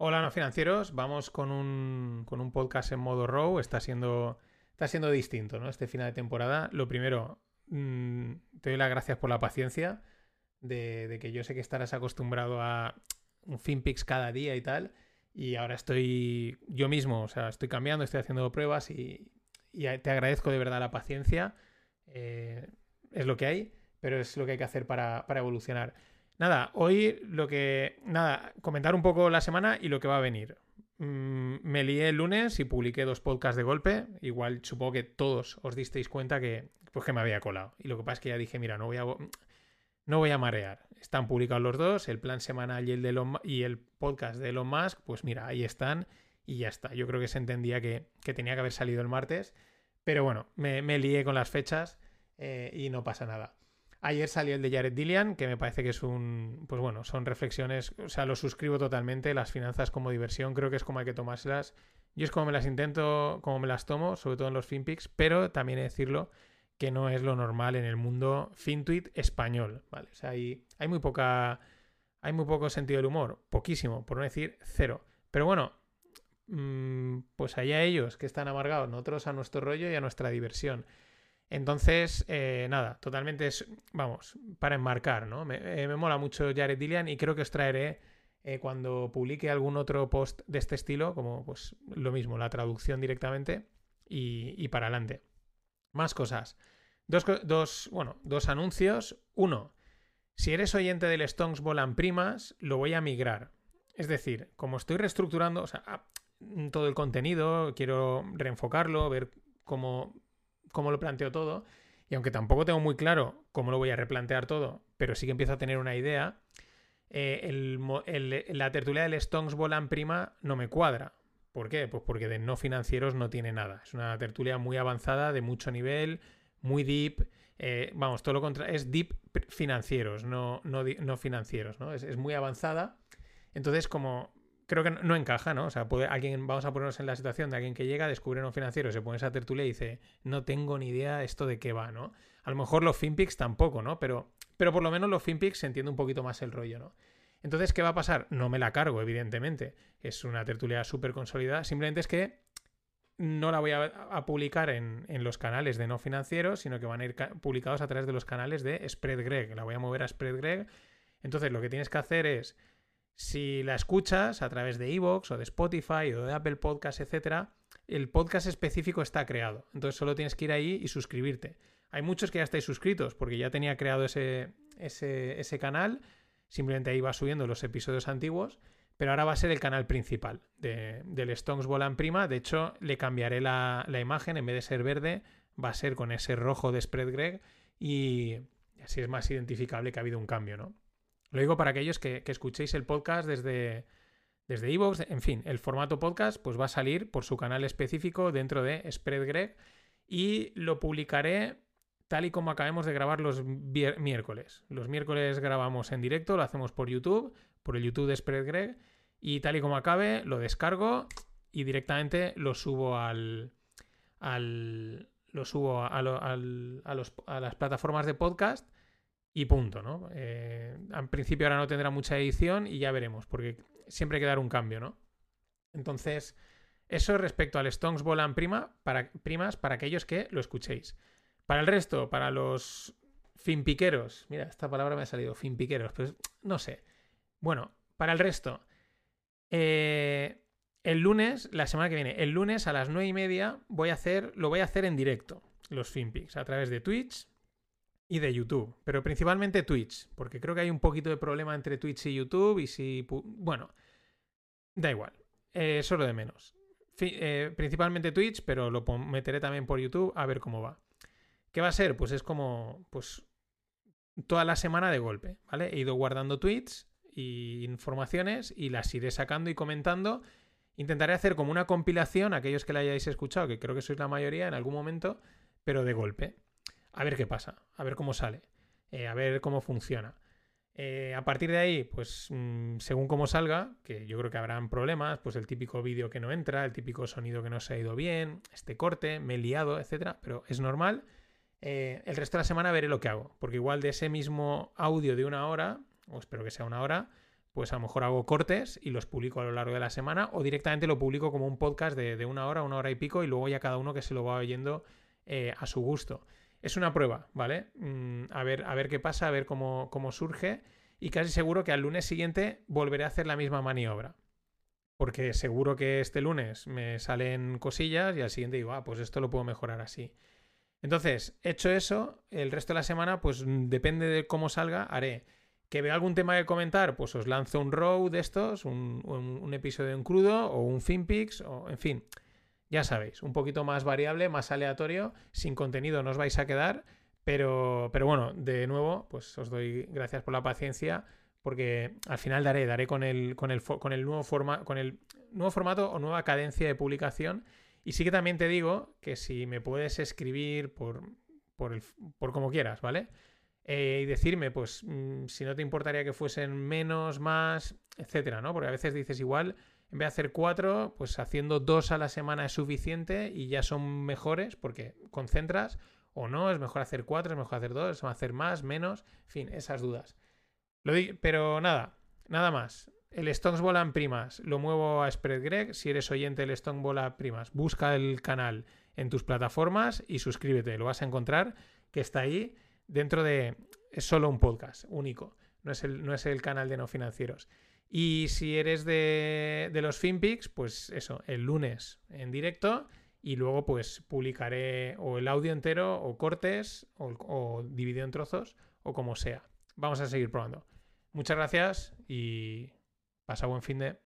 Hola, no financieros. Vamos con un, con un podcast en modo row. Está siendo, está siendo distinto, ¿no? Este final de temporada. Lo primero, mm, te doy las gracias por la paciencia. De, que yo sé que estarás acostumbrado a un FinPix cada día y tal. Y ahora estoy yo mismo, o sea, estoy cambiando, estoy haciendo pruebas y, y te agradezco de verdad la paciencia. Eh, es lo que hay, pero es lo que hay que hacer para, para evolucionar. Nada, hoy lo que. Nada, comentar un poco la semana y lo que va a venir. Mm, me lié el lunes y publiqué dos podcasts de golpe. Igual supongo que todos os disteis cuenta que, pues que me había colado. Y lo que pasa es que ya dije, mira, no voy a, no voy a marear. Están publicados los dos, el plan semanal y el, de y el podcast de Elon Musk. Pues mira, ahí están y ya está. Yo creo que se entendía que, tenía que haber salido el martes. Pero bueno, me, me lié con las fechas eh, y no pasa nada. Ayer salió el de Jared Dillian, que me parece que es un. Pues bueno, son reflexiones. O sea, lo suscribo totalmente. Las finanzas como diversión, creo que es como hay que tomárselas. Yo es como me las intento, como me las tomo, sobre todo en los FinPix, pero también he de decirlo que no es lo normal en el mundo FinTweet español, ¿vale? O sea, hay, hay muy poca. Hay muy poco sentido del humor, poquísimo, por no decir cero. Pero bueno, mmm, pues allá ellos que están amargados, nosotros a nuestro rollo y a nuestra diversión. Entonces, eh, nada, totalmente es, vamos, para enmarcar, ¿no? Me, eh, mola mucho Jared Dillian y creo que os traeré eh, cuando publique algún otro post de este estilo, como pues lo mismo, la traducción directamente y, para adelante. Más cosas. Dos, dos, bueno, dos anuncios. Uno, si eres oyente del Stonks Volan Primas, lo voy a migrar. Es decir, como estoy reestructurando todo el contenido, quiero reenfocarlo, ver cómo cómo lo planteo todo. Y aunque tampoco tengo muy claro cómo lo voy a replantear todo, pero sí que empiezo a tener una idea, eh, la tertulia del Stonks Volan Prima no me cuadra. ¿Por qué? Pues porque de no financieros no tiene nada. Es una tertulia muy avanzada, de mucho nivel, muy deep. Eh, vamos, todo lo contrario. Es deep financieros, no, no, financieros, ¿no? Es, muy avanzada. Entonces, como creo que no, encaja, ¿no? O sea, puede, alguien, vamos a ponernos en la situación de alguien que llega, descubre un financiero, se pone esa tertulia y dice, no tengo ni idea esto de qué va, ¿no? A lo mejor los FinPix tampoco, ¿no? Pero, pero por lo menos los FinPix se entiende un poquito más el rollo, ¿no? Entonces, ¿qué va a pasar? No me la cargo, evidentemente. Es una tertulia súper consolidada. Simplemente es que no la voy a, publicar en, en, los canales de no financieros, sino que van a ir publicados a través de los canales de Spread Greg. La voy a mover a Spread Greg. Entonces, lo que tienes que hacer es si la escuchas a través de Evox o de Spotify o de Apple Podcasts, etc., el podcast específico está creado. Entonces solo tienes que ir ahí y suscribirte. Hay muchos que ya estáis suscritos porque ya tenía creado ese, ese, canal. Simplemente ahí va subiendo los episodios antiguos. Pero ahora va a ser el canal principal del Stones Volan Prima. De hecho, le cambiaré la, la, imagen. En vez de ser verde, va a ser con ese rojo de Spread Greg. Y así es más identificable que ha habido un cambio, ¿no? Lo digo para aquellos que, escuchéis el podcast desde desde Evox, en fin, el formato podcast pues va a salir por su canal específico dentro de Spread Greg y lo publicaré tal y como acabemos de grabar los miércoles. Los miércoles grabamos en directo, lo hacemos por YouTube, por el YouTube de Spread Greg y tal y como acabe lo descargo y directamente lo subo al, al lo subo a las plataformas de podcast y punto, ¿no? Eh, al principio ahora no tendrá mucha edición y ya veremos, porque siempre hay que dar un cambio, ¿no? Entonces, eso respecto al Stones Volan prima, para, primas para aquellos que lo escuchéis. Para el resto, para los finpiqueros, mira, esta palabra me ha salido, finpiqueros, pues no sé. Bueno, para el resto, eh, el lunes, la semana que viene, el lunes a las nueve y media voy a hacer, lo voy a hacer en directo, los finpics, a través de Twitch, y de YouTube, pero principalmente Twitch, porque creo que hay un poquito de problema entre Twitch y YouTube y si... Bueno, da igual, eh, solo de menos. Eh, principalmente Twitch, pero lo meteré también por YouTube a ver cómo va. ¿Qué va a ser? Pues es como, pues, toda la semana de golpe, ¿vale? He ido guardando tweets y informaciones y las iré sacando y comentando. Intentaré hacer como una compilación, aquellos que la hayáis escuchado, que creo que sois la mayoría en algún momento, pero de golpe a ver qué pasa, a ver cómo sale, eh, a ver cómo funciona. Eh, a partir de ahí, pues mm, según cómo salga, que yo creo que habrán problemas, pues el típico vídeo que no entra, el típico sonido que no se ha ido bien, este corte, me he liado, etcétera, pero es normal. Eh, el resto de la semana veré lo que hago, porque igual de ese mismo audio de una hora, o espero que sea una hora, pues a lo mejor hago cortes y los publico a lo largo de la semana o directamente lo publico como un podcast de, una hora, una hora y pico y luego ya cada uno que se lo va oyendo a su gusto. Es una prueba, ¿vale? Mm, a, ver, a ver qué pasa, a ver cómo, cómo surge y casi seguro que al lunes siguiente volveré a hacer la misma maniobra. Porque seguro que este lunes me salen cosillas y al siguiente digo, ah, pues esto lo puedo mejorar así. Entonces, hecho eso, el resto de la semana, pues depende de cómo salga, haré ¿Que veo algún tema que comentar? Pues os lanzo un row de estos, un, episodio en crudo o un FinPix, o en fin, ya sabéis, un poquito más variable, más aleatorio, sin contenido no os vais a quedar, pero, pero bueno, de nuevo, pues os doy gracias por la paciencia, porque al final daré, daré con el, con el, con el, nuevo, forma, con el nuevo formato o nueva cadencia de publicación. Y sí que también te digo que si me puedes escribir por, por, el, por como quieras, ¿vale? Eh, y decirme, pues, mm, si no te importaría que fuesen menos, más, etcétera, ¿no? Porque a veces dices igual, en vez de hacer cuatro, pues haciendo dos a la semana es suficiente y ya son mejores porque concentras o no, es mejor hacer cuatro, es mejor hacer dos, es mejor hacer más, menos, en fin, esas dudas. Pero nada, nada más. El Stones Bola primas, lo muevo a Spread Greg. Si eres oyente del Stones Bola primas, busca el canal en tus plataformas y suscríbete, lo vas a encontrar, que está ahí dentro de... Es solo un podcast único, no es el, no es el canal de no financieros. Y si eres de, de los FinPix, pues eso, el lunes en directo y luego pues publicaré o el audio entero o cortes o, o dividido en trozos o como sea. Vamos a seguir probando. Muchas gracias y pasa buen fin de...